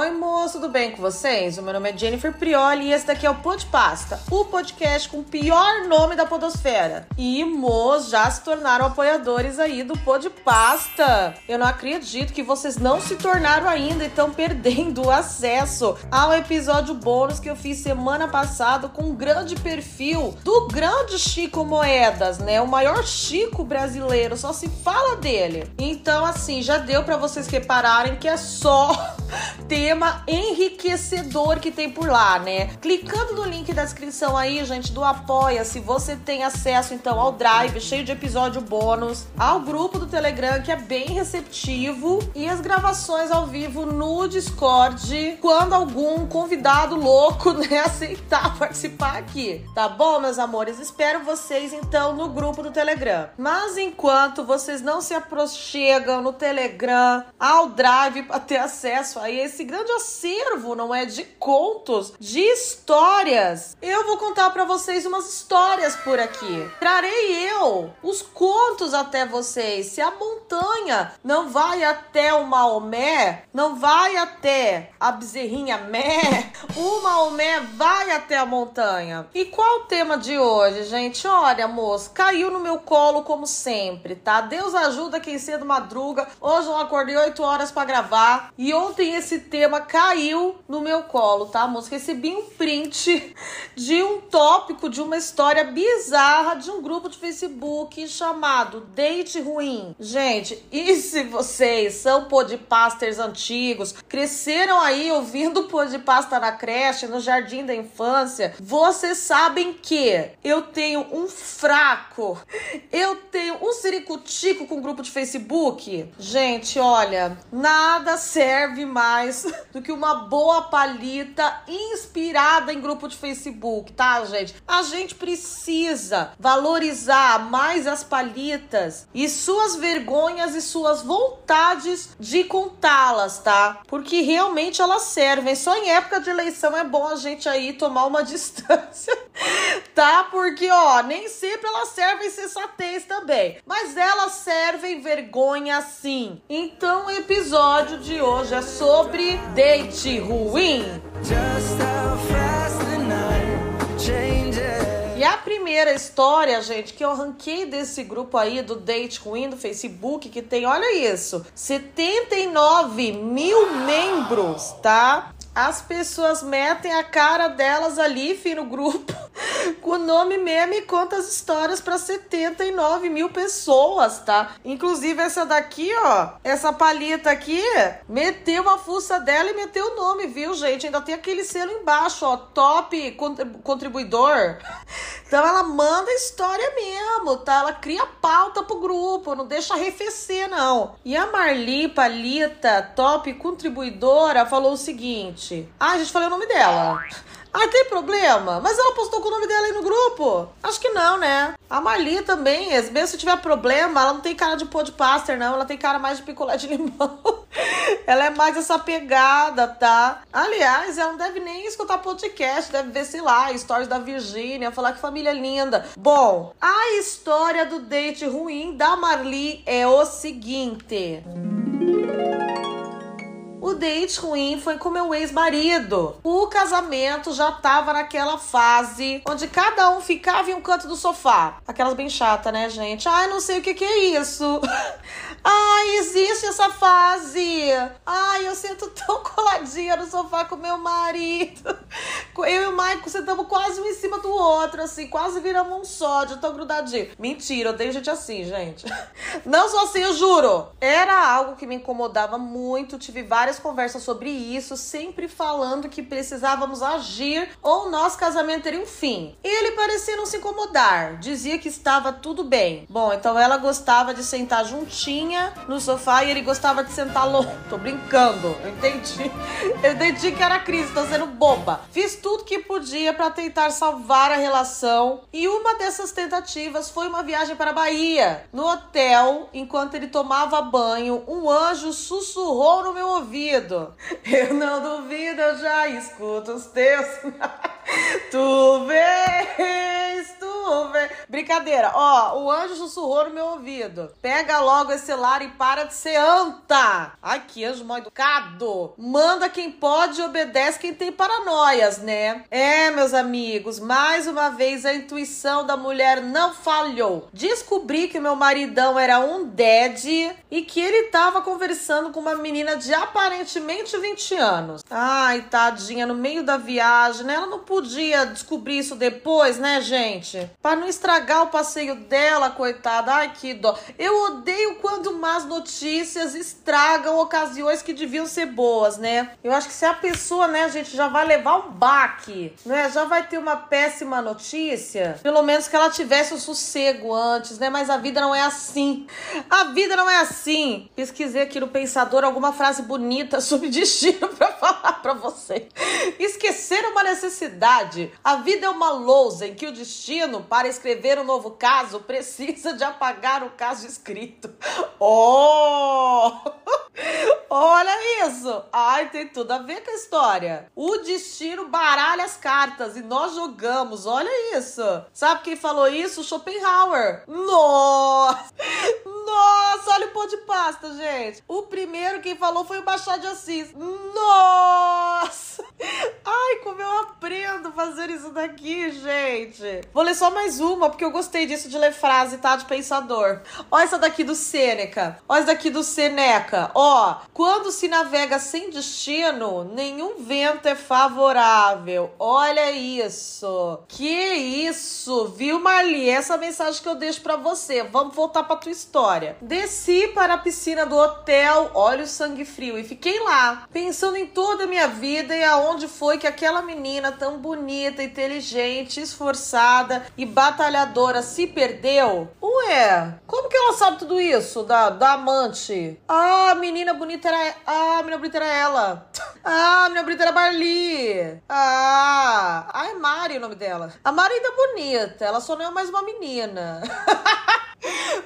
Oi, moço, tudo bem com vocês? O meu nome é Jennifer Prioli e esse daqui é o Pod Pasta, o podcast com o pior nome da podosfera. E, moço, já se tornaram apoiadores aí do Pod Pasta. Eu não acredito que vocês não se tornaram ainda e estão perdendo o acesso ao episódio bônus que eu fiz semana passada com um grande perfil do grande Chico Moedas, né? O maior Chico brasileiro, só se fala dele. Então, assim, já deu para vocês repararem que é só tema enriquecedor que tem por lá, né? Clicando no link da descrição aí, gente, do Apoia-se, você tem acesso então ao Drive, cheio de episódio bônus, ao grupo do Telegram, que é bem receptivo, e as gravações ao vivo no Discord, quando algum convidado louco, né, aceitar participar aqui. Tá bom, meus amores? Espero vocês então no grupo do Telegram. Mas enquanto vocês não se aproximam no Telegram, ao Drive para ter acesso a esse grande acervo, não é? De contos, de histórias. Eu vou contar para vocês umas histórias por aqui. Trarei eu os contos até vocês. Se a montanha não vai até o Maomé, não vai até a bezerrinha Mé, o Maomé vai até a montanha. E qual o tema de hoje, gente? Olha, moço, caiu no meu colo como sempre, tá? Deus ajuda quem cedo madruga. Hoje eu acordei 8 horas para gravar e ontem esse tema caiu no meu colo, tá, moço? Recebi um print de um tópico de uma história bizarra de um grupo de Facebook chamado Date Ruim. Gente, e se vocês são podpasters antigos, cresceram aí ouvindo podpasta na creche, no jardim da infância, vocês sabem que eu tenho um fraco, eu tenho um ciricutico com grupo de Facebook. Gente, olha, nada serve mais do que uma boa palita inspirada em grupo de Facebook, tá, gente? A gente precisa valorizar mais as palitas e suas vergonhas e suas vontades de contá-las, tá? Porque realmente elas servem. Só em época de eleição é bom a gente aí tomar uma distância, tá? Porque, ó, nem sempre elas servem sensatez também, mas elas servem vergonha sim. Então, o episódio de hoje é sobre date ruim. E a primeira história, gente, que eu ranquei desse grupo aí do Date Ruim do Facebook, que tem, olha isso, 79 mil membros, tá? As pessoas metem a cara delas ali, fi, no grupo, com o nome mesmo e conta as histórias para 79 mil pessoas, tá? Inclusive essa daqui, ó, essa palita aqui, meteu a fuça dela e meteu o nome, viu, gente? Ainda tem aquele selo embaixo, ó, top contribuidor. Então ela manda história mesmo, tá? Ela cria pauta pro grupo, não deixa arrefecer, não. E a Marli Palita, top contribuidora, falou o seguinte gente. Ah, a gente falou o nome dela. Ah, tem problema? Mas ela postou com o nome dela aí no grupo? Acho que não, né? A Marli também, mesmo se tiver problema, ela não tem cara de podcaster, não. Ela tem cara mais de picolé de limão. ela é mais essa pegada, tá? Aliás, ela não deve nem escutar podcast, deve ver, sei lá, stories da Virgínia, falar que família linda. Bom, a história do date ruim da Marli é o seguinte. Música o date ruim foi com meu ex-marido. O casamento já tava naquela fase onde cada um ficava em um canto do sofá. Aquelas bem chata, né, gente? Ai, não sei o que que é isso. Ai, existe essa fase. Ai, eu sinto tão coladinha no sofá com meu marido. Eu e o Michael sentamos quase um em cima do outro, assim, quase viramos um só, de tão grudadinho. Mentira, eu odeio gente assim, gente. Não sou assim, eu juro. Era algo que me incomodava muito, tive várias conversas sobre isso, sempre falando que precisávamos agir ou nosso casamento teria um fim. Ele parecia não se incomodar, dizia que estava tudo bem. Bom, então ela gostava de sentar no sofá e ele gostava de sentar longe. Tô brincando, eu entendi. Eu entendi que era crise, tô sendo boba. Fiz tudo que podia para tentar salvar a relação e uma dessas tentativas foi uma viagem para a Bahia. No hotel, enquanto ele tomava banho, um anjo sussurrou no meu ouvido eu não duvido, eu já escuto os teus. tu vês, tu vês. Brincadeira. Ó, o anjo sussurrou no meu ouvido. Pega logo esse celular e para de ser anta. Ai, que anjo mal educado. Manda quem pode e obedece quem tem paranoias, né? É, meus amigos, mais uma vez a intuição da mulher não falhou. Descobri que meu maridão era um dead e que ele tava conversando com uma menina de aparentemente 20 anos. Ai, tadinha, no meio da viagem, né? Ela não podia descobrir isso depois, né, gente? Para não estragar o passeio dela, coitada. Ai, que dó. Eu odeio quando más notícias estragam ocasiões que deviam ser boas, né? Eu acho que se a pessoa, né, gente, já vai levar um baque, né? Já vai ter uma péssima notícia, pelo menos que ela tivesse o sossego antes, né? Mas a vida não é assim. A vida não é assim. Pesquisei aqui no Pensador alguma frase bonita sobre destino para falar para você. Esquecer uma necessidade. A vida é uma lousa em que o destino, para escrever um novo caso, precisa de apagar o caso escrito. Oh! Olha isso! Ai, tem tudo a ver com a história. O destino baralha as cartas e nós jogamos. Olha isso! Sabe quem falou isso? Schopenhauer. Nossa! Nossa, olha o pão de pasta, gente. O primeiro quem falou foi o Machado de Assis. Nossa! Ai, como eu aprendo fazer isso daqui, gente. Vou ler só mais uma, porque eu gostei disso de ler frase, tá? De pensador. Olha essa daqui do Sêneca. Olha essa daqui do Seneca. Ó, quando se navega sem destino, nenhum vento é favorável. Olha isso. Que isso, viu, Marli? Essa é a mensagem que eu deixo para você. Vamos voltar pra tua história. Desci para a piscina do hotel, olha o sangue frio, e fiquei lá, pensando em toda a minha vida e aonde foi que aquela menina tão bonita, inteligente, esforçada e batalhadora se perdeu. Ué, como que ela sabe tudo isso da, da amante? Ah, menina bonita era. Ah, a menina bonita era ela. Ah, a menina bonita era Barli. Ah, ah, é Mari o nome dela. A Mari ainda é bonita, ela só não é mais uma menina.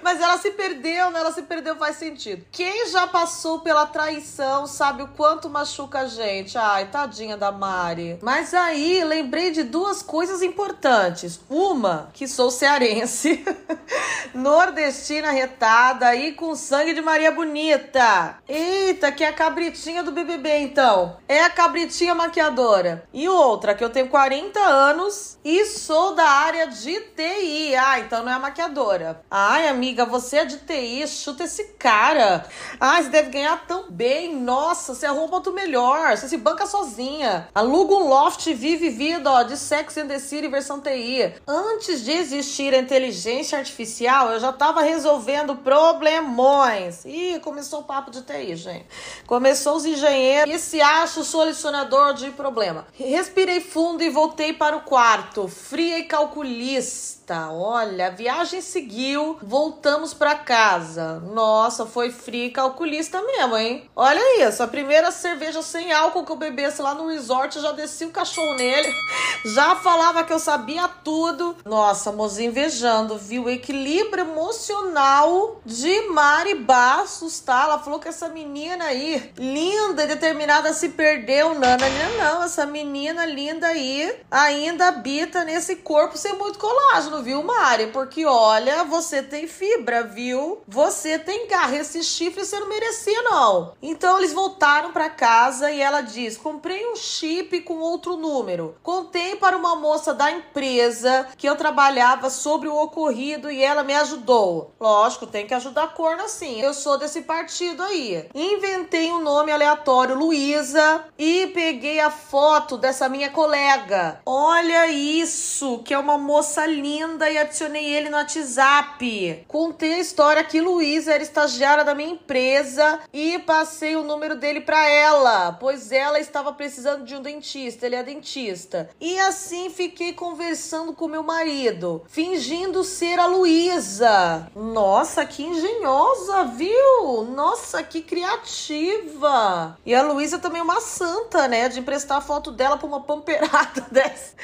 Mas ela se perdeu, né? Ela se perdeu, faz sentido. Quem já passou pela traição sabe o quanto machuca a gente. Ai, tadinha da Mari. Mas aí lembrei de duas coisas importantes. Uma, que sou cearense, nordestina retada e com sangue de Maria Bonita. Eita, que é a cabritinha do BBB, então. É a cabritinha maquiadora. E outra, que eu tenho 40 anos e sou da área de TI. Ah, então não é a maquiadora. Ai, amiga, você é de TI, chuta esse cara. Ai, você deve ganhar tão bem. Nossa, você arruma outro melhor. Você se banca sozinha. Aluga um loft vive vida, ó, de Sex and the City versão TI. Antes de existir a inteligência artificial, eu já tava resolvendo problemões. Ih, começou o papo de TI, gente. Começou os engenheiros e se acha o solucionador de problema. Respirei fundo e voltei para o quarto, fria e calculista. Olha, a viagem seguiu, voltamos para casa. Nossa, foi fria e calculista mesmo, hein? Olha isso, a primeira cerveja sem álcool que eu bebesse lá no resort, eu já desci o cachorro nele, já falava que eu sabia tudo. Nossa, mozinha invejando, viu? O equilíbrio emocional de Mari Bastos, tá? Ela falou que essa menina aí, linda e determinada, se perdeu. Não, não, essa menina linda aí ainda habita nesse corpo sem muito colágeno, viu, Mari? Porque olha, você tem fibra, viu? Você tem garra. Esse chifre você não merecia, não. Então eles voltaram para casa e ela diz: comprei um chip com outro número. Contei para uma moça da empresa que eu trabalhava sobre o ocorrido e ela me ajudou. Lógico, tem que ajudar a corna sim. Eu sou desse partido aí. Inventei um nome aleatório, Luísa, e peguei a foto dessa minha colega. Olha isso, que é uma moça linda e adicionei ele no WhatsApp. Contei a história que Luísa era estagiária da minha empresa e passei o número dele para ela, pois ela estava precisando de um dentista, ele é dentista. E assim fiquei conversando com meu marido, fingindo ser a Luísa. Nossa, que engenhosa, viu? Nossa, que criativa. E a Luísa também é uma santa, né? De emprestar a foto dela pra uma pamperada dessa.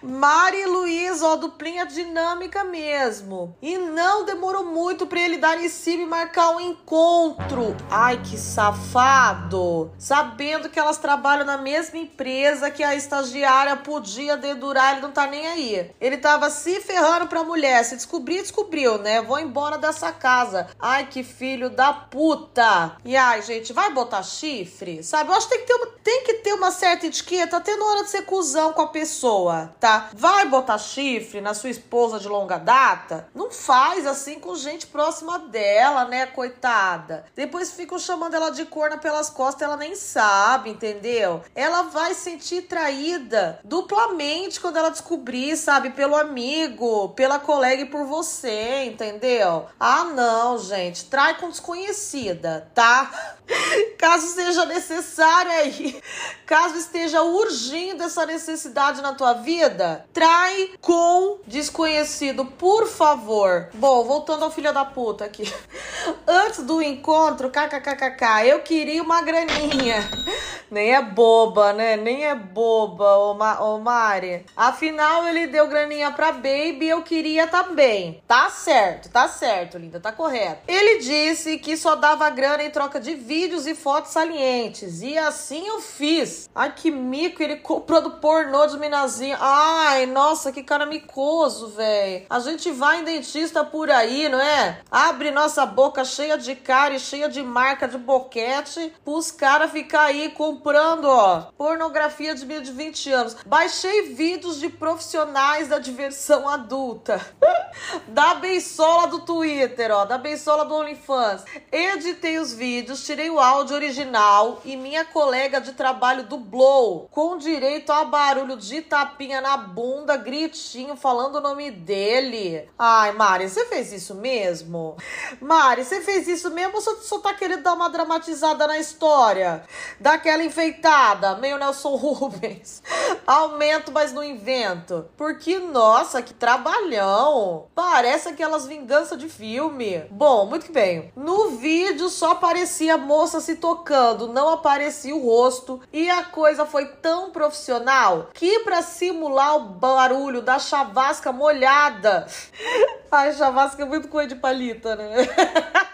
Mari Luísa, ó, duplinha dinâmica mesmo. E não demorou demorou muito para ele dar em cima e marcar um encontro. Ai, que safado! Sabendo que elas trabalham na mesma empresa que a estagiária podia dedurar, ele não tá nem aí. Ele tava se ferrando pra mulher. Se descobrir, descobriu, né? Vou embora dessa casa. Ai, que filho da puta! E ai, gente, vai botar chifre? Sabe? Eu acho que tem que ter uma, tem que ter uma certa etiqueta até na hora de ser cuzão com a pessoa, tá? Vai botar chifre na sua esposa de longa data? Não faz assim com gente próxima dela, né, coitada? Depois ficam chamando ela de corna pelas costas, ela nem sabe, entendeu? Ela vai sentir traída duplamente quando ela descobrir, sabe, pelo amigo, pela colega e por você, entendeu? Ah, não, gente, trai com desconhecida, tá? Caso seja necessário aí, caso esteja urgindo essa necessidade na tua vida, trai com desconhecido, por favor. Bom, voltando ao filho da puta aqui. Antes do encontro, kkkk, eu queria uma graninha. Nem é boba, né? Nem é boba, ô, Ma ô Mari. Afinal, ele deu graninha pra Baby eu queria também. Tá certo, tá certo, linda, tá correto. Ele disse que só dava grana em troca de vídeos e fotos salientes. E assim eu fiz. Ai, que mico, ele comprou do pornô de Minazinha. Ai, nossa, que cara micoso, velho. A gente vai em dentista por aí, não é? Abre nossa boca cheia de cara e cheia de marca de boquete pros caras ficar aí comprando, ó, pornografia de meio de 20 anos. Baixei vídeos de profissionais da diversão adulta. da bensola do Twitter, ó, da bensola do OnlyFans. Editei os vídeos, tirei o áudio original e minha colega de trabalho dublou, com direito a barulho de tapinha na bunda, gritinho, falando o nome dele. Ai, Mari, você fez isso mesmo? Mari, você fez isso mesmo ou só, tá querendo dar uma dramatizada na história? Daquela enfeitada, meio Nelson Rubens. Aumento, mas não invento. Porque, nossa, que trabalhão. Parece aquelas vinganças de filme. Bom, muito bem. No vídeo só aparecia a moça se tocando, não aparecia o rosto. E a coisa foi tão profissional que, para simular o barulho da chavasca molhada. Ai, chavasca é muito coisa de palita, né?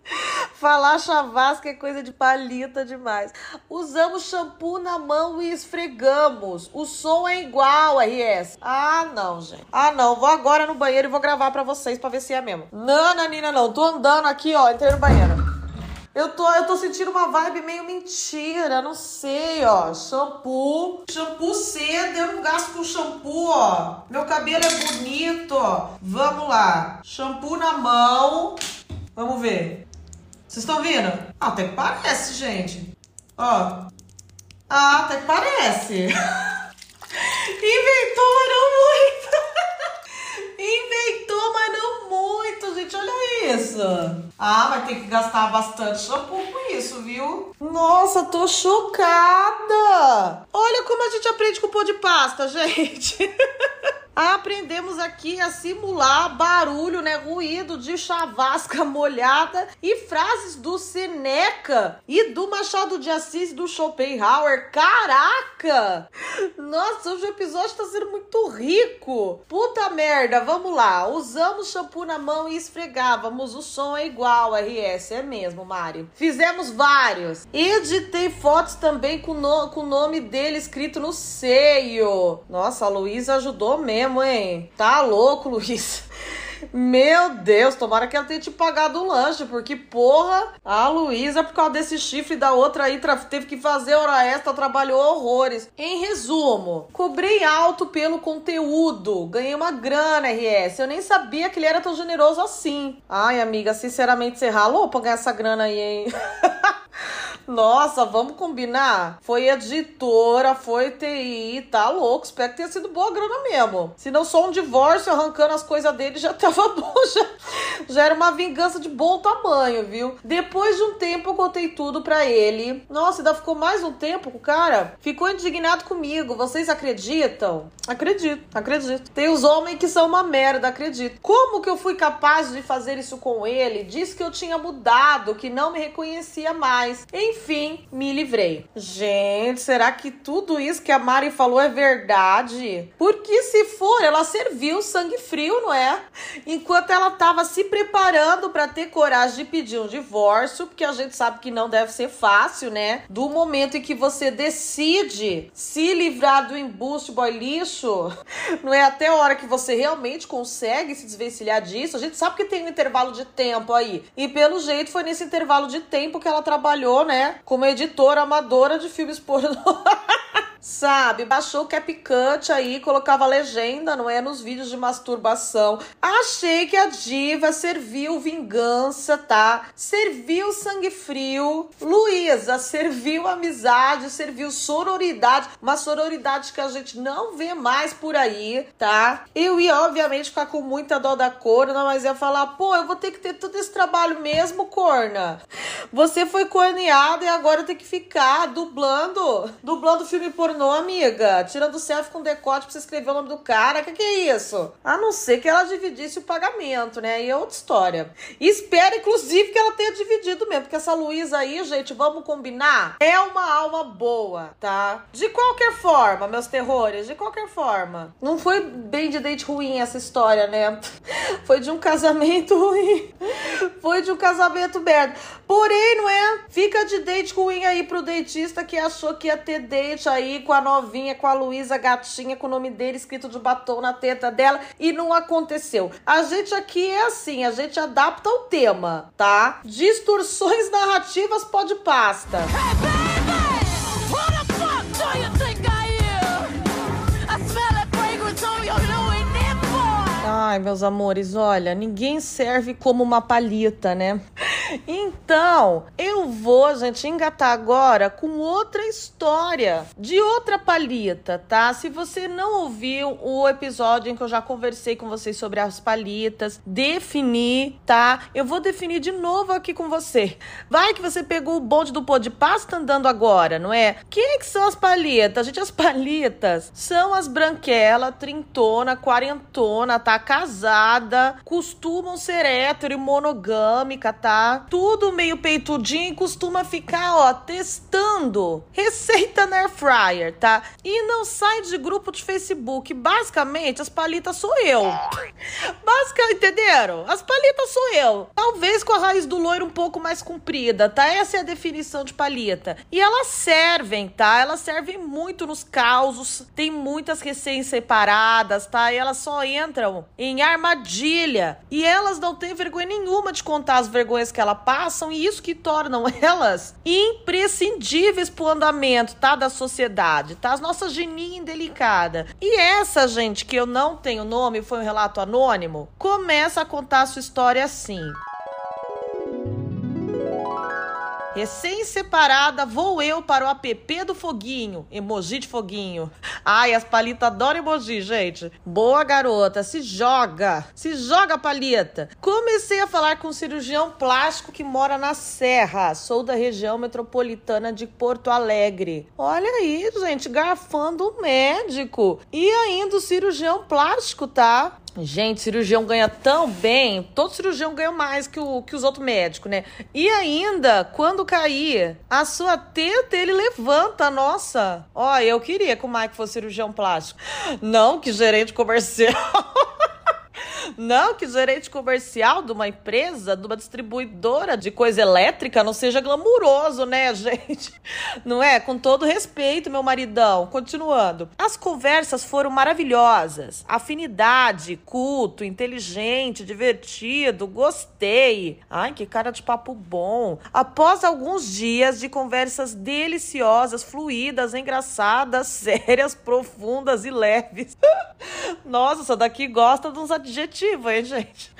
Falar chavasca é coisa de palita demais. Usamos shampoo na mão e esfregamos. O som é igual, RS. Ah, não, gente. Ah, não. Vou agora no banheiro e vou gravar pra vocês pra ver se é mesmo. Não, Nanina, não. Tô andando aqui, ó. Entrei no banheiro. Eu tô, eu tô sentindo uma vibe meio mentira, não sei, ó. Shampoo. Shampoo cedo, eu não gasto com shampoo, ó. Meu cabelo é bonito, ó. Vamos lá. Shampoo na mão. Vamos ver. Vocês estão vendo? Ah, até que parece, gente. Ó. Ah, até que parece. Inventou, muito. Inventou, gente. Olha isso. Ah, vai ter que gastar bastante shampoo com isso, viu? Nossa, tô chocada. Olha como a gente aprende com pó de pasta, gente. Aprendemos aqui a simular barulho, né, ruído de chavasca molhada e frases do Seneca e do Machado de Assis do Schopenhauer. Caraca! Nossa, hoje o episódio tá sendo muito rico. Puta merda, vamos lá. Usamos shampoo na mão e esfregávamos. O som é igual, RS, é mesmo, Mari. Fizemos vários. Editei fotos também com, no, com o nome dele escrito no seio. Nossa, a Luísa ajudou mesmo mesmo, hein? Tá louco, Luiz. Meu Deus, tomara que ela tenha te pagado o lanche, porque, porra, a Luísa, por causa desse chifre da outra aí, teve que fazer hora extra, trabalhou horrores. Em resumo, cobrei alto pelo conteúdo, ganhei uma grana, RS. Eu nem sabia que ele era tão generoso assim. Ai, amiga, sinceramente, você ralou pra ganhar essa grana aí, hein? Nossa, vamos combinar? Foi editora, foi TI, tá louco. Espero que tenha sido boa grana mesmo. Se não só um divórcio arrancando as coisas dele, já tava bom. Já, já era uma vingança de bom tamanho, viu? Depois de um tempo, eu contei tudo pra ele. Nossa, ainda ficou mais um tempo com o cara. Ficou indignado comigo. Vocês acreditam? Acredito, acredito. Tem os homens que são uma merda, acredito. Como que eu fui capaz de fazer isso com ele? Disse que eu tinha mudado, que não me reconhecia mais. Enfim, me livrei. Gente, será que tudo isso que a Mari falou é verdade? Porque se for, ela serviu sangue frio, não é? Enquanto ela tava se preparando para ter coragem de pedir um divórcio, porque a gente sabe que não deve ser fácil, né? Do momento em que você decide se livrar do embuste boy lixo, não é até a hora que você realmente consegue se desvencilhar disso. A gente sabe que tem um intervalo de tempo aí. E pelo jeito foi nesse intervalo de tempo que ela trabalhou, né, como editora amadora de filmes pornô. Sabe, baixou o CapCut aí, colocava legenda, não é? Nos vídeos de masturbação. Achei que a diva serviu vingança, tá? Serviu sangue frio. Luísa serviu amizade, serviu sororidade. Uma sororidade que a gente não vê mais por aí, tá? Eu ia, obviamente, ficar com muita dó da corna, mas ia falar, pô, eu vou ter que ter todo esse trabalho mesmo, corna. Você foi corneada e agora tem que ficar dublando, dublando filme pornô pornô, amiga. Tirando selfie com decote pra você escrever o nome do cara. Que que é isso? A não ser que ela dividisse o pagamento, né? E é outra história. Espero, inclusive, que ela tenha dividido mesmo. Porque essa Luísa aí, gente, vamos combinar? É uma alma boa, tá? De qualquer forma, meus terrores, de qualquer forma. Não foi bem de date ruim essa história, né? Foi de um casamento ruim. Foi de um casamento merda. Porém, não é? Fica de date ruim aí pro dentista que achou que ia ter date aí com a novinha, com a Luísa gatinha, com o nome dele escrito de batom na teta dela e não aconteceu. A gente aqui é assim, a gente adapta o tema, tá? Distorções narrativas pode pasta. Ai, meus amores, olha, ninguém serve como uma palhita, né? Então, eu vou, gente, engatar agora com outra história de outra palhita, tá? Se você não ouviu o episódio em que eu já conversei com vocês sobre as palhitas, defini, tá? Eu vou definir de novo aqui com você. Vai que você pegou o bonde do pó de pasta andando agora, não é? Quem é que são as palhitas? Gente, as palhitas são as branquela, trintona, quarentona, tá? Casada, costumam ser hétero e monogâmica, tá? tudo meio peitudinho e costuma ficar, ó, testando receita na air fryer, tá? E não sai de grupo de Facebook. Basicamente, as palitas sou eu. Basicamente, entenderam? As palitas sou eu. Talvez com a raiz do loiro um pouco mais comprida, tá? Essa é a definição de palita. E elas servem, tá? Elas servem muito nos causos. Tem muitas recém separadas, tá? E elas só entram armadilha. E elas não têm vergonha nenhuma de contar as vergonhas que elas ela passam e isso que tornam elas imprescindíveis pro andamento, tá, da sociedade, tá? As nossas geninha indelicada. E essa, gente, que eu não tenho nome, foi um relato anônimo, começa a contar a sua história assim. Recém-separada, vou eu para o app do foguinho. Emoji de foguinho. Ai, as palitas adoram emoji, gente. Boa garota, se joga. Se joga, palita. Comecei a falar com um cirurgião plástico que mora na Serra. Sou da região metropolitana de Porto Alegre. Olha aí, gente, garfando o médico. E ainda o cirurgião plástico, tá? Gente, cirurgião ganha tão bem, todo cirurgião ganha mais que, o, que os outros médicos, né? E ainda, quando cair a sua teta, ele levanta, nossa. Ó, eu queria que o Mike fosse cirurgião plástico. Não que gerente comercial. Não que gerente comercial de uma empresa, de uma distribuidora de coisa elétrica não seja glamuroso, né, gente? Não é? Com todo respeito, meu maridão. Continuando. As conversas foram maravilhosas. Afinidade, culto, inteligente, divertido, gostei. Ai, que cara de papo bom. Após alguns dias de conversas deliciosas, fluídas, engraçadas, sérias, profundas e leves. Nossa, essa daqui gosta de uns adjetivos adjetivo, hein, gente?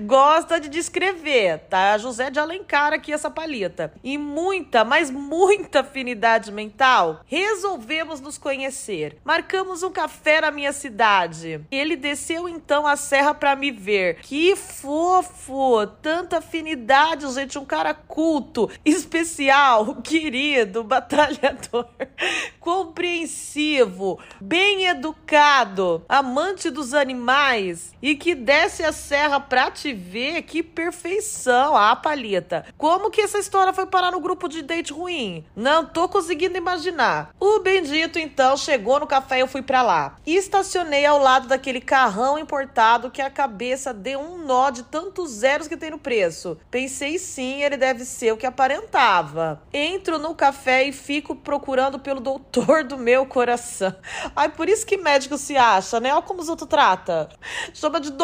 Gosta de descrever, tá? José de Alencar aqui, essa palita. E muita, mas muita afinidade mental. Resolvemos nos conhecer. Marcamos um café na minha cidade. Ele desceu então a serra para me ver. Que fofo! Tanta afinidade, gente. Um cara culto, especial, querido, batalhador, compreensivo, bem educado, amante dos animais e que desce a serra pra te ver, que perfeição. Ah, palheta. Como que essa história foi parar no grupo de date ruim? Não tô conseguindo imaginar. O bendito, então, chegou no café e eu fui pra lá. E estacionei ao lado daquele carrão importado que a cabeça deu um nó de tantos zeros que tem no preço. Pensei sim, ele deve ser o que aparentava. Entro no café e fico procurando pelo doutor do meu coração. Ai, por isso que médico se acha, né? Olha como os outros trata. Chama de doutor,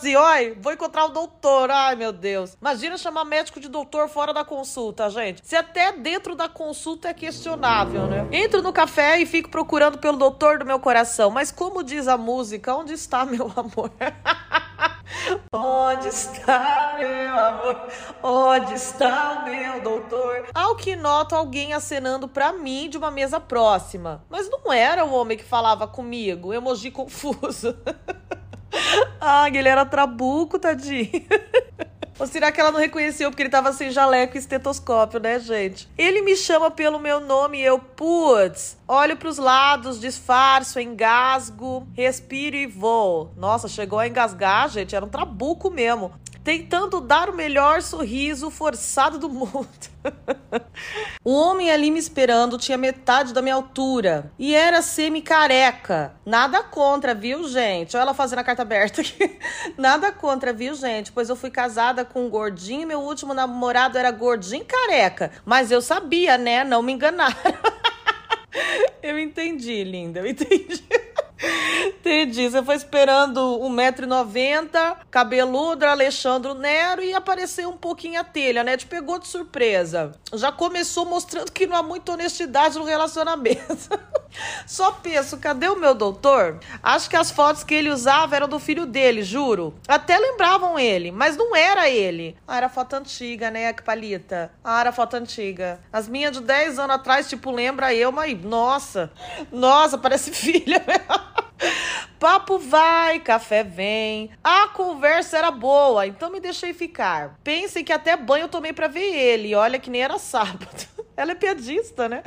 assim, oi, vou encontrar o doutor. Ai, meu Deus. Imagina chamar médico de doutor fora da consulta, gente. Se até dentro da consulta é questionável, né? Entro no café e fico procurando pelo doutor do meu coração. Mas como diz a música, onde está meu amor? Onde está meu amor? Onde está o meu doutor? Ao que noto alguém acenando para mim de uma mesa próxima. Mas não era o homem que falava comigo. Emoji confuso. ah, ele era trabuco, tadinho. Ou será que ela não reconheceu porque ele tava sem jaleco e estetoscópio, né, gente? Ele me chama pelo meu nome e eu, putz, olho pros lados, disfarço, engasgo, respiro e vou. Nossa, chegou a engasgar, gente, era um trabuco mesmo tentando dar o melhor sorriso forçado do mundo. o homem ali me esperando tinha metade da minha altura e era semi-careca. Nada contra, viu, gente? Olha ela fazendo a carta aberta aqui. Nada contra, viu, gente? Pois eu fui casada com um gordinho e meu último namorado era gordinho careca. Mas eu sabia, né? Não me enganaram. eu entendi, linda, eu entendi. Entendi. Você foi esperando 1,90m, cabeludo, Alexandre Nero e apareceu um pouquinho a telha, né? Te pegou de surpresa. Já começou mostrando que não há muita honestidade no relacionamento. Só penso, cadê o meu doutor? Acho que as fotos que ele usava eram do filho dele, juro. Até lembravam ele, mas não era ele. Ah, era foto antiga, né, palita? Ah, era foto antiga. As minhas de 10 anos atrás, tipo, lembra eu, mas nossa, nossa, parece filha mesmo. Papo vai, café vem. A conversa era boa, então me deixei ficar. Pensem que até banho eu tomei para ver ele. Olha que nem era sábado. Ela é piadista, né?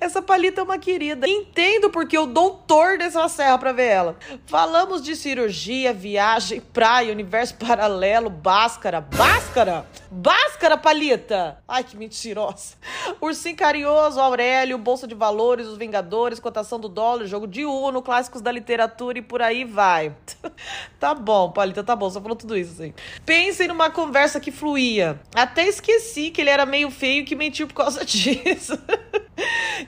Essa palita é uma querida. Entendo porque o doutor dessa serra pra ver ela. Falamos de cirurgia, viagem, praia, universo paralelo, báscara. Báscara? Báscara, palita! Ai, que mentirosa. Ursinho Carinhoso, Aurélio, Bolsa de Valores, Os Vingadores, Cotação do Dólar, Jogo de Uno, Clássicos da Literatura e por aí vai. tá bom, palita, tá bom. Só falou tudo isso, assim. Pensem numa conversa que fluía. Até esqueci que ele era meio feio e que mentiu por causa disso.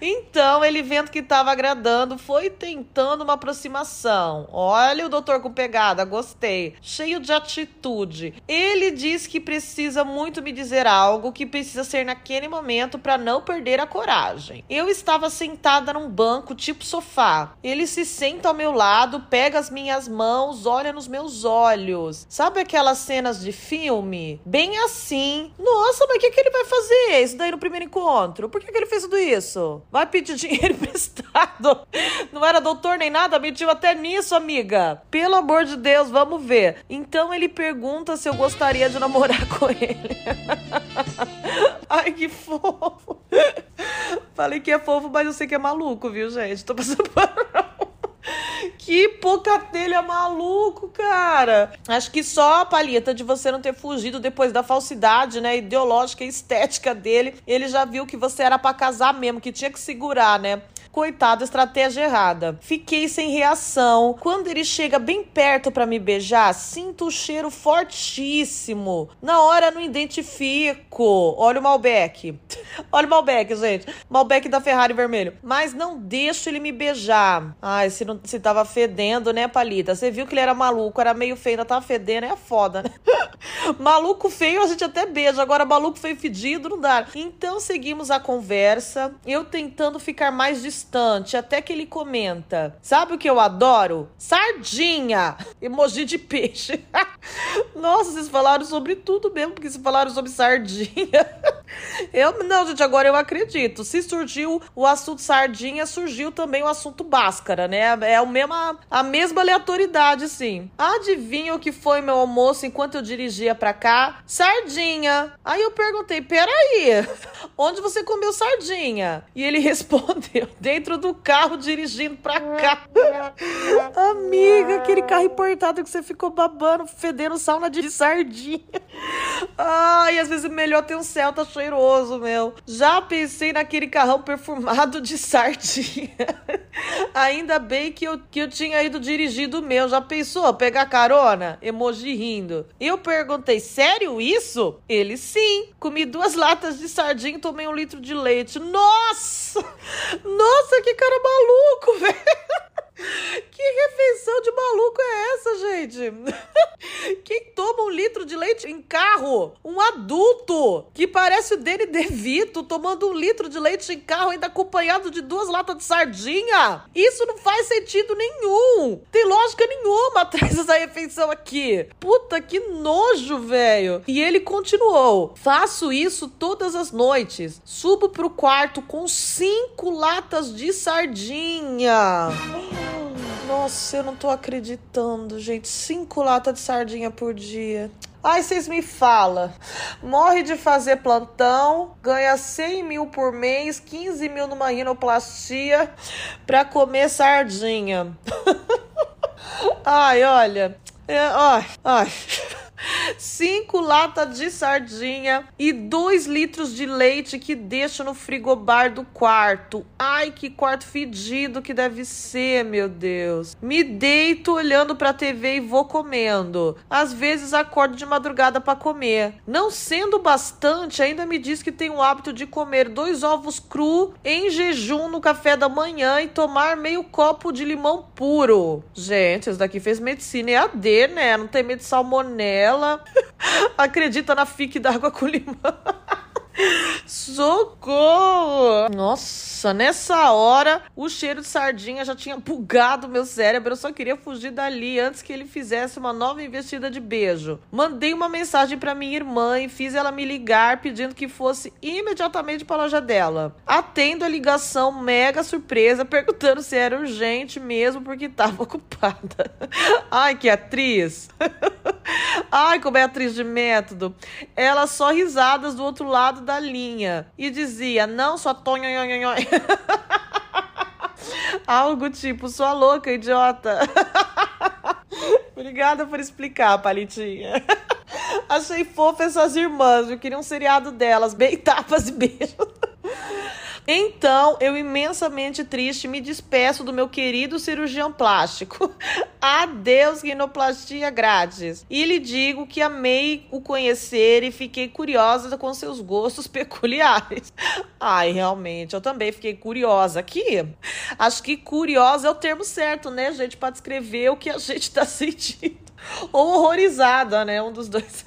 Então, ele vendo que estava agradando, foi tentando uma aproximação. Olha o doutor com pegada, gostei. Cheio de atitude. Ele diz que precisa muito me dizer algo que precisa ser naquele momento para não perder a coragem. Eu estava sentada num banco tipo sofá. Ele se senta ao meu lado, pega as minhas mãos, olha nos meus olhos. Sabe aquelas cenas de filme? Bem assim. Nossa, mas o que, que ele vai fazer? Isso daí no primeiro encontro? Por que, que ele fez tudo isso? Vai pedir dinheiro emprestado. Não era doutor nem nada, mentiu até nisso, amiga. Pelo amor de Deus, vamos ver. Então ele pergunta se eu gostaria de namorar com ele. Ai, que fofo. Falei que é fofo, mas eu sei que é maluco, viu, gente? Tô passando por... Que pouca telha maluco, cara. Acho que só a palheta de você não ter fugido depois da falsidade, né, ideológica e estética dele, ele já viu que você era para casar mesmo, que tinha que segurar, né? Coitado, estratégia errada. Fiquei sem reação. Quando ele chega bem perto para me beijar, sinto o cheiro fortíssimo. Na hora não identifico. Olha o Malbec. Olha o Malbec, gente. Malbec da Ferrari vermelho. Mas não deixo ele me beijar. Ai, se, não, se tava fedendo, né, Palita? Você viu que ele era maluco, era meio feio, ainda tava fedendo, é foda, né? maluco feio a gente até beija, agora maluco feio fedido não dá. Então seguimos a conversa, eu tentando ficar mais distante distante, até que ele comenta: Sabe o que eu adoro? Sardinha! Emoji de peixe. Nossa, vocês falaram sobre tudo mesmo, porque vocês falaram sobre sardinha. Eu, não, gente, agora eu acredito. Se surgiu o assunto sardinha, surgiu também o assunto báscara, né? É o mesmo, a mesma aleatoriedade, sim. Adivinha o que foi meu almoço enquanto eu dirigia pra cá? Sardinha. Aí eu perguntei, peraí, onde você comeu sardinha? E ele respondeu, dentro do carro dirigindo pra cá. Amiga, aquele carro importado que você ficou babando, fedendo sauna de sardinha. Ai, às vezes é melhor ter um Celta cheiroso, meu. Já pensei naquele carrão perfumado de sardinha. Ainda bem que eu, que eu tinha ido dirigido o meu. Já pensou? Pegar carona? Emoji rindo. Eu perguntei, sério isso? Ele, sim. Comi duas latas de sardinha tomei um litro de leite. Nossa! Nossa, que cara maluco, velho! Que refeição de maluco é essa, gente? Quem toma um litro de leite em carro? Um adulto que parece o Danny DeVito tomando um litro de leite em carro ainda acompanhado de duas latas de sardinha? Isso não faz sentido nenhum. Tem lógica nenhuma atrás dessa refeição aqui. Puta que nojo, velho. E ele continuou: Faço isso todas as noites. Subo pro quarto com cinco latas de sardinha. Nossa, eu não tô acreditando, gente. Cinco latas de sardinha por dia. Ai, vocês me falam. Morre de fazer plantão, ganha 100 mil por mês, 15 mil numa rinoplastia pra comer sardinha. ai, olha. É, ai, ai cinco latas de sardinha e dois litros de leite que deixo no frigobar do quarto. Ai, que quarto fedido que deve ser, meu Deus. Me deito olhando pra TV e vou comendo. Às vezes acordo de madrugada para comer. Não sendo bastante, ainda me diz que tem o hábito de comer dois ovos cru em jejum no café da manhã e tomar meio copo de limão puro. Gente, isso daqui fez medicina EAD, né? Não tem medo de salmonela. Acredita na fique d'água com limão. Socorro! Nossa, nessa hora o cheiro de sardinha já tinha bugado meu cérebro. Eu só queria fugir dali antes que ele fizesse uma nova investida de beijo. Mandei uma mensagem para minha irmã e fiz ela me ligar pedindo que fosse imediatamente para a loja dela. Atendo a ligação mega surpresa, perguntando se era urgente mesmo porque estava ocupada. Ai, que atriz! Ai, como é atriz de método. Ela só risadas do outro lado da linha e dizia: Não, só tonho. Algo tipo, sua louca, idiota. Obrigada por explicar, Palitinha. Achei fofa essas irmãs, eu queria um seriado delas, bem tapas e beijos. Então, eu imensamente triste me despeço do meu querido cirurgião plástico. Adeus, rinoplastia grátis. E lhe digo que amei o conhecer e fiquei curiosa com seus gostos peculiares. Ai, realmente, eu também fiquei curiosa aqui. Acho que curiosa é o termo certo, né, gente, para descrever o que a gente tá sentindo. Ou horrorizada, né? Um dos dois.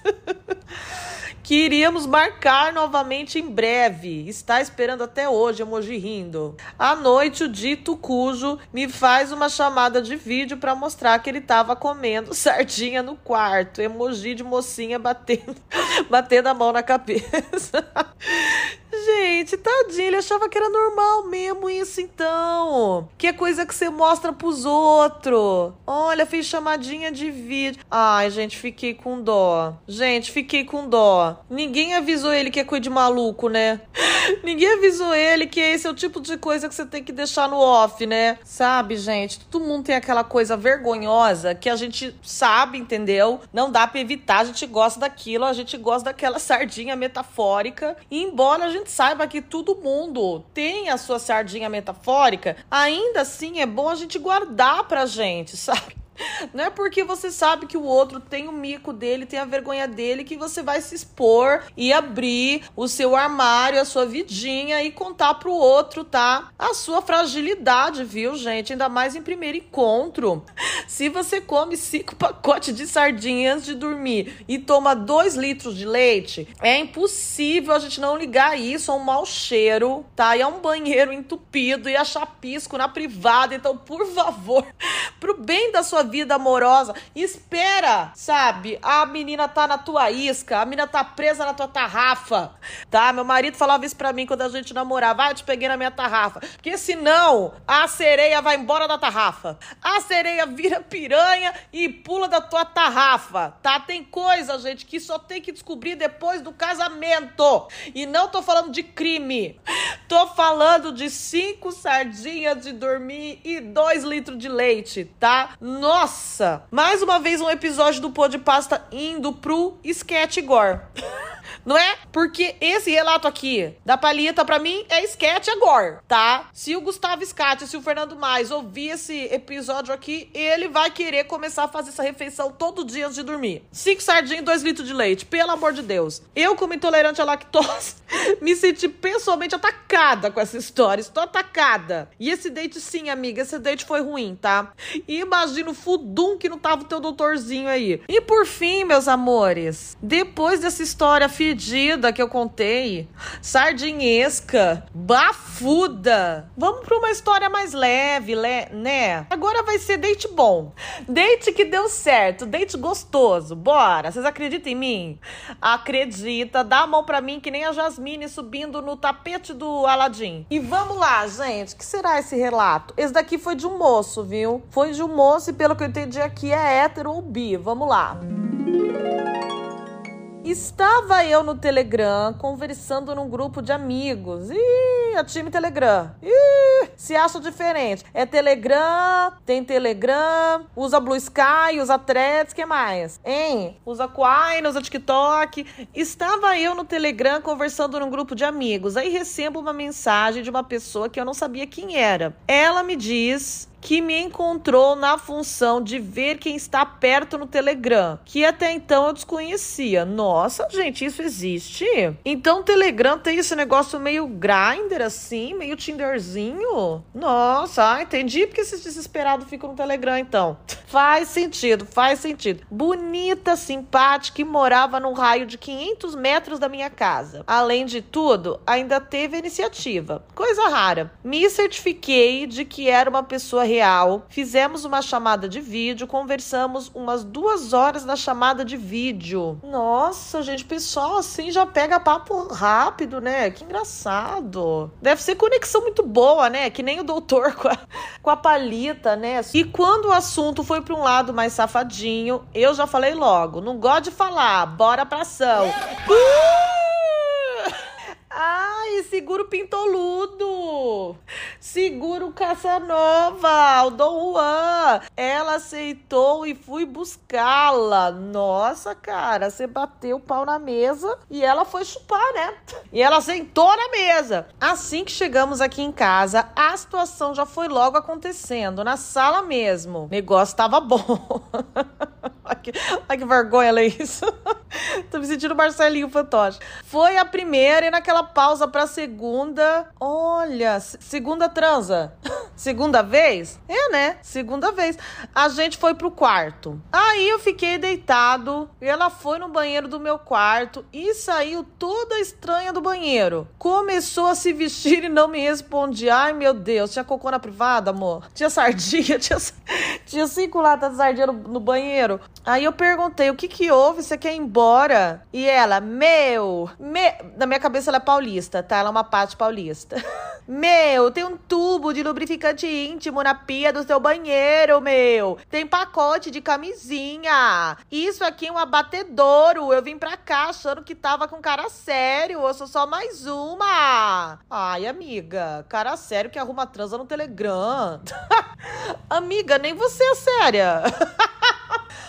Que iríamos marcar novamente em breve. Está esperando até hoje, emoji rindo. À noite, o dito cujo me faz uma chamada de vídeo para mostrar que ele estava comendo sardinha no quarto. Emoji de mocinha batendo, batendo a mão na cabeça. Gente, tadinho, ele achava que era normal mesmo isso então. Que é coisa que você mostra pros outros. Olha, fiz chamadinha de vídeo. Ai, gente, fiquei com dó. Gente, fiquei com dó. Ninguém avisou ele que é coisa de maluco, né? Ninguém avisou ele que esse é o tipo de coisa que você tem que deixar no off, né? Sabe, gente? Todo mundo tem aquela coisa vergonhosa que a gente sabe, entendeu? Não dá pra evitar, a gente gosta daquilo, a gente gosta daquela sardinha metafórica. E embora a gente saiba que todo mundo tem a sua sardinha metafórica, ainda assim é bom a gente guardar pra gente, sabe? Não é porque você sabe que o outro tem o mico dele, tem a vergonha dele, que você vai se expor e abrir o seu armário, a sua vidinha e contar pro outro, tá? A sua fragilidade, viu, gente? Ainda mais em primeiro encontro. Se você come cinco pacotes de sardinha antes de dormir e toma dois litros de leite, é impossível a gente não ligar isso a um mau cheiro, tá? E a um banheiro entupido e a chapisco na privada. Então, por favor, pro bem da sua vida amorosa. Espera, sabe? A menina tá na tua isca, a menina tá presa na tua tarrafa, tá? Meu marido falava isso pra mim quando a gente namorava. Vai, eu te peguei na minha tarrafa. Porque senão a sereia vai embora da tarrafa. A sereia vira piranha e pula da tua tarrafa, tá? Tem coisa, gente, que só tem que descobrir depois do casamento. E não tô falando de crime. Tô falando de cinco sardinhas de dormir e dois litros de leite, tá? Nossa! Mais uma vez um episódio do Pô de Pasta indo pro sketch gore. Não é? Porque esse relato aqui da Palita, para mim, é sketch agora, tá? Se o Gustavo Scatti, se o Fernando Mais ouvir esse episódio aqui, ele vai querer começar a fazer essa refeição todo dia antes de dormir. Cinco sardinhas dois litros de leite, pelo amor de Deus. Eu, como intolerante à lactose, me senti pessoalmente atacada com essa história. Estou atacada. E esse date, sim, amiga, esse date foi ruim, tá? E imagina o fudum que não tava o teu doutorzinho aí. E por fim, meus amores, depois dessa história, filha fedida que eu contei, sardinhesca, bafuda. Vamos para uma história mais leve, le né? Agora vai ser date bom. Date que deu certo, date gostoso. Bora, vocês acreditam em mim? Acredita, dá a mão para mim que nem a Jasmine subindo no tapete do Aladim. E vamos lá, gente, que será esse relato? Esse daqui foi de um moço, viu? Foi de um moço e pelo que eu entendi aqui é hétero ou bi. Vamos lá. Música Estava eu no Telegram conversando num grupo de amigos. Ih, a time Telegram. Ih, se acha diferente. É Telegram, tem Telegram, usa Blue Sky, usa Threads, que mais? Hein? Usa Quine, usa TikTok. Estava eu no Telegram conversando num grupo de amigos. Aí recebo uma mensagem de uma pessoa que eu não sabia quem era. Ela me diz que me encontrou na função de ver quem está perto no Telegram, que até então eu desconhecia. Nossa, gente, isso existe? Então o Telegram tem esse negócio meio grinder assim, meio Tinderzinho? Nossa, ah, entendi porque esses desesperados ficam no Telegram então. Faz sentido, faz sentido. Bonita, simpática e morava num raio de 500 metros da minha casa. Além de tudo, ainda teve iniciativa. Coisa rara. Me certifiquei de que era uma pessoa real, fizemos uma chamada de vídeo, conversamos umas duas horas na chamada de vídeo. Nossa, gente, pessoal assim já pega papo rápido, né? Que engraçado. Deve ser conexão muito boa, né? Que nem o doutor com a, com a palita, né? E quando o assunto foi para um lado mais safadinho, eu já falei logo, não gosto de falar, bora pra ação. Uh! Ai, seguro pintoludo. Seguro Caçanova, o Dom Juan. Ela aceitou e fui buscá-la. Nossa, cara, você bateu o pau na mesa e ela foi chupar, né? E ela sentou na mesa. Assim que chegamos aqui em casa, a situação já foi logo acontecendo, na sala mesmo. O negócio tava bom. Ai, que, ai, que vergonha ler isso. Tô me sentindo Marcelinho Fantoche. Foi a primeira e naquela pausa pra segunda. Olha, segunda transa. Segunda vez? É, né? Segunda vez. A gente foi pro quarto. Aí eu fiquei deitado e ela foi no banheiro do meu quarto e saiu toda estranha do banheiro. Começou a se vestir e não me respondia. Ai, meu Deus, tinha cocô na privada, amor? Tinha sardinha, tinha, tinha cinco latas de sardinha no, no banheiro. Aí eu perguntei, o que que houve? Você quer ir embora? E ela, meu, me... na minha cabeça ela é paulista, tá? Ela é uma parte paulista. meu, tem um tubo de lubrificante íntimo na pia do seu banheiro, meu. Tem pacote de camisinha. Isso aqui é um abatedouro. Eu vim pra cá achando que tava com cara sério. Eu sou só mais uma. Ai, amiga, cara sério que arruma transa no Telegram. amiga, nem você é séria.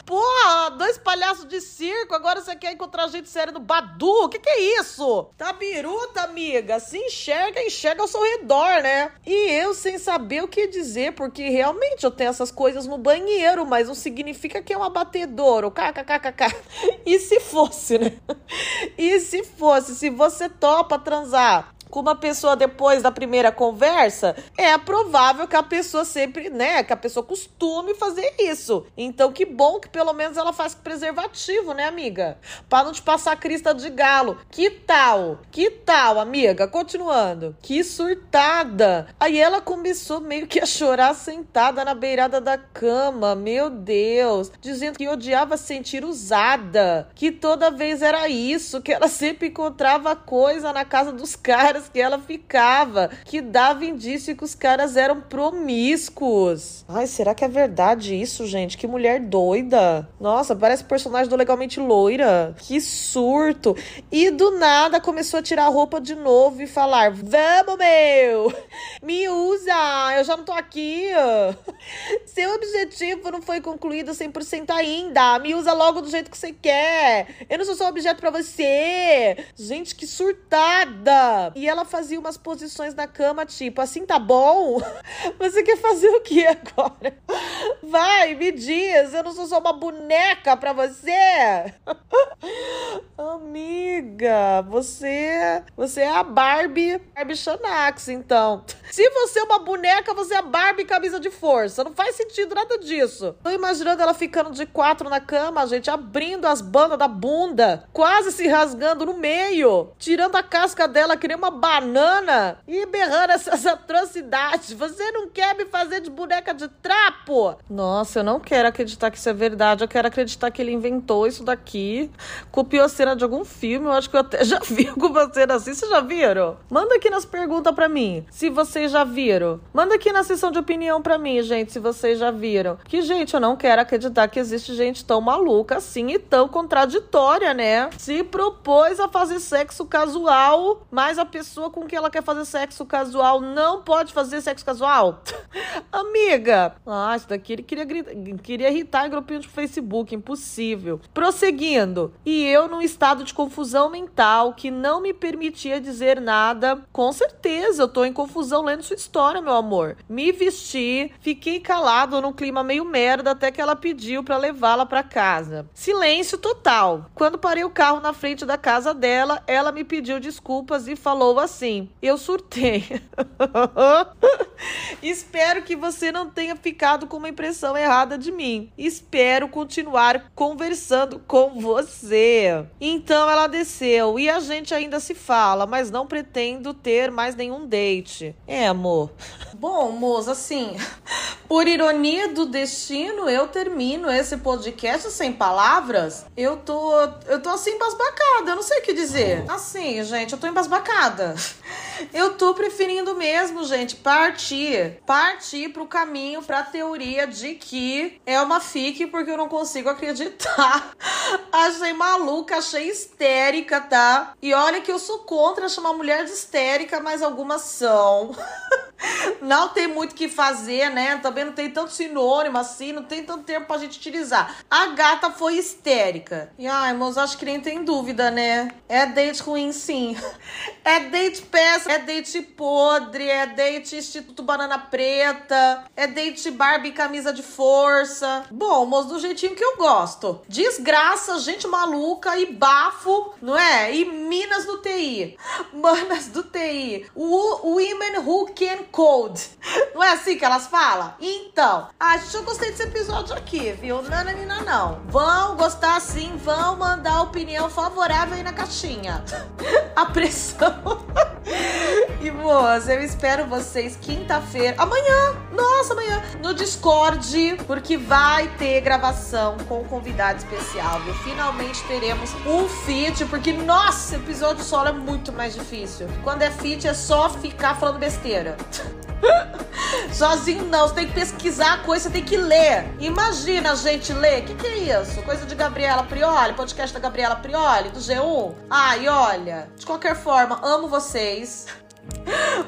Porra, dois palhaços de circo, agora você quer encontrar gente séria no Badu? O que, que é isso? Tá biruta, amiga. Se enxerga, enxerga ao seu redor, né? E eu sem saber o que dizer, porque realmente eu tenho essas coisas no banheiro, mas não significa que é um abatedouro. KKKKK. E se fosse, né? E se fosse, se você topa transar com uma pessoa depois da primeira conversa, é provável que a pessoa sempre, né, que a pessoa costume fazer isso. Então, que bom que pelo menos ela faz preservativo, né, amiga? Pra não te passar crista de galo. Que tal? Que tal, amiga? Continuando. Que surtada. Aí ela começou meio que a chorar sentada na beirada da cama. Meu Deus. Dizendo que odiava sentir usada. Que toda vez era isso. Que ela sempre encontrava coisa na casa dos caras que ela ficava. Que dava indício que os caras eram promíscuos. Ai, será que é verdade isso, gente? Que mulher doida. Nossa, parece personagem do Legalmente Loira. Que surto. E do nada começou a tirar a roupa de novo e falar: Vamos, meu! Me usa! Eu já não tô aqui. Seu objetivo não foi concluído 100% ainda. Me usa logo do jeito que você quer. Eu não sou só objeto para você. Gente, que surtada! E ela fazia umas posições na cama, tipo, assim tá bom? Você quer fazer o que agora? Vai, me diz. Eu não sou só uma boneca para você. Amiga, você, você é a Barbie, Barbie Xanax, então. Se você é uma boneca, você é a Barbie camisa de força. Não faz sentido nada disso. Tô imaginando ela ficando de quatro na cama, gente, abrindo as bandas da bunda, quase se rasgando no meio, tirando a casca dela que nem uma banana e berrando essas atrocidades. Você não quer me fazer de boneca de trapo? Nossa, eu não quero acreditar que isso é verdade. Eu quero acreditar que ele inventou isso daqui, copiou a cena de algum filme. Eu acho que eu até já vi alguma cena assim. Vocês já viram? Manda aqui nas perguntas pra mim se vocês já viram. Manda aqui na seção de opinião pra mim, gente, se vocês já viram. Que, gente, eu não quero acreditar que existe gente tão maluca assim e tão contraditória, né? Se propôs a fazer sexo casual, mas a pessoa com quem ela quer fazer sexo casual não pode fazer sexo casual? Amiga! Ah, isso daqui ele queria, queria irritar em grupinho de Facebook. Impossível. Prosseguindo. E eu num estado de confusão mental que não me permitia dizer nada. Com certeza, eu tô em confusão lendo sua história, meu amor. Me vesti, fiquei calado num clima meio merda até que ela pediu para levá-la para casa. Silêncio total. Quando parei o carro na frente da casa dela, ela me pediu desculpas e falou assim: Eu surtei. Espero que você não tenha ficado com uma impressão errada de mim. Espero continuar conversando com você. Então ela desceu e a gente ainda se fala, mas não pretendo ter mais nenhum date. É, amor. Bom, moça, assim, por ironia do destino, eu termino esse podcast sem palavras. Eu tô, eu tô assim embasbacada, eu não sei o que dizer. Assim, gente, eu tô embasbacada. Yeah. Eu tô preferindo mesmo, gente, partir, partir pro caminho, pra teoria de que é uma fique porque eu não consigo acreditar. Achei maluca, achei histérica, tá? E olha que eu sou contra chamar mulher de histérica, mas algumas são. Não tem muito o que fazer, né? Também não tem tanto sinônimo assim, não tem tanto tempo pra gente utilizar. A gata foi histérica. E ai, moço, acho que nem tem dúvida, né? É date ruim, sim. É date é date podre, é date Instituto Banana Preta, é date Barbie camisa de força. Bom, moço, do jeitinho que eu gosto. Desgraça, gente maluca e bafo, não é? E minas do TI. Manas do TI. O women who can code. Não é assim que elas falam? Então, acho que eu gostei desse episódio aqui, viu? Nananina não. Vão gostar sim, vão mandar opinião favorável aí na caixinha. A pressão. E moça, eu espero vocês quinta-feira, amanhã, nossa, amanhã, no Discord, porque vai ter gravação com um convidado especial, viu? Finalmente teremos um feat, porque, nossa, episódio solo é muito mais difícil. Quando é feat, é só ficar falando besteira. Sozinho não, você tem que pesquisar a coisa, você tem que ler. Imagina a gente ler. O que, que é isso? Coisa de Gabriela Prioli, podcast da Gabriela Prioli, do G1. Ai, olha, de qualquer forma, amo vocês.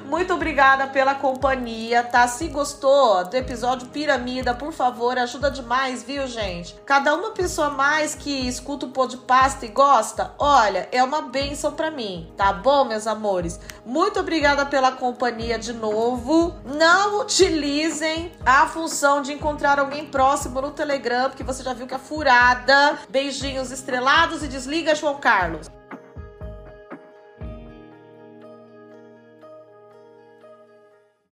Muito obrigada pela companhia, tá? Se gostou do episódio Piramida, por favor, ajuda demais, viu, gente? Cada uma pessoa mais que escuta o pô de pasta e gosta, olha, é uma benção para mim, tá bom, meus amores? Muito obrigada pela companhia de novo. Não utilizem a função de encontrar alguém próximo no Telegram, porque você já viu que é furada. Beijinhos estrelados e desliga, João Carlos.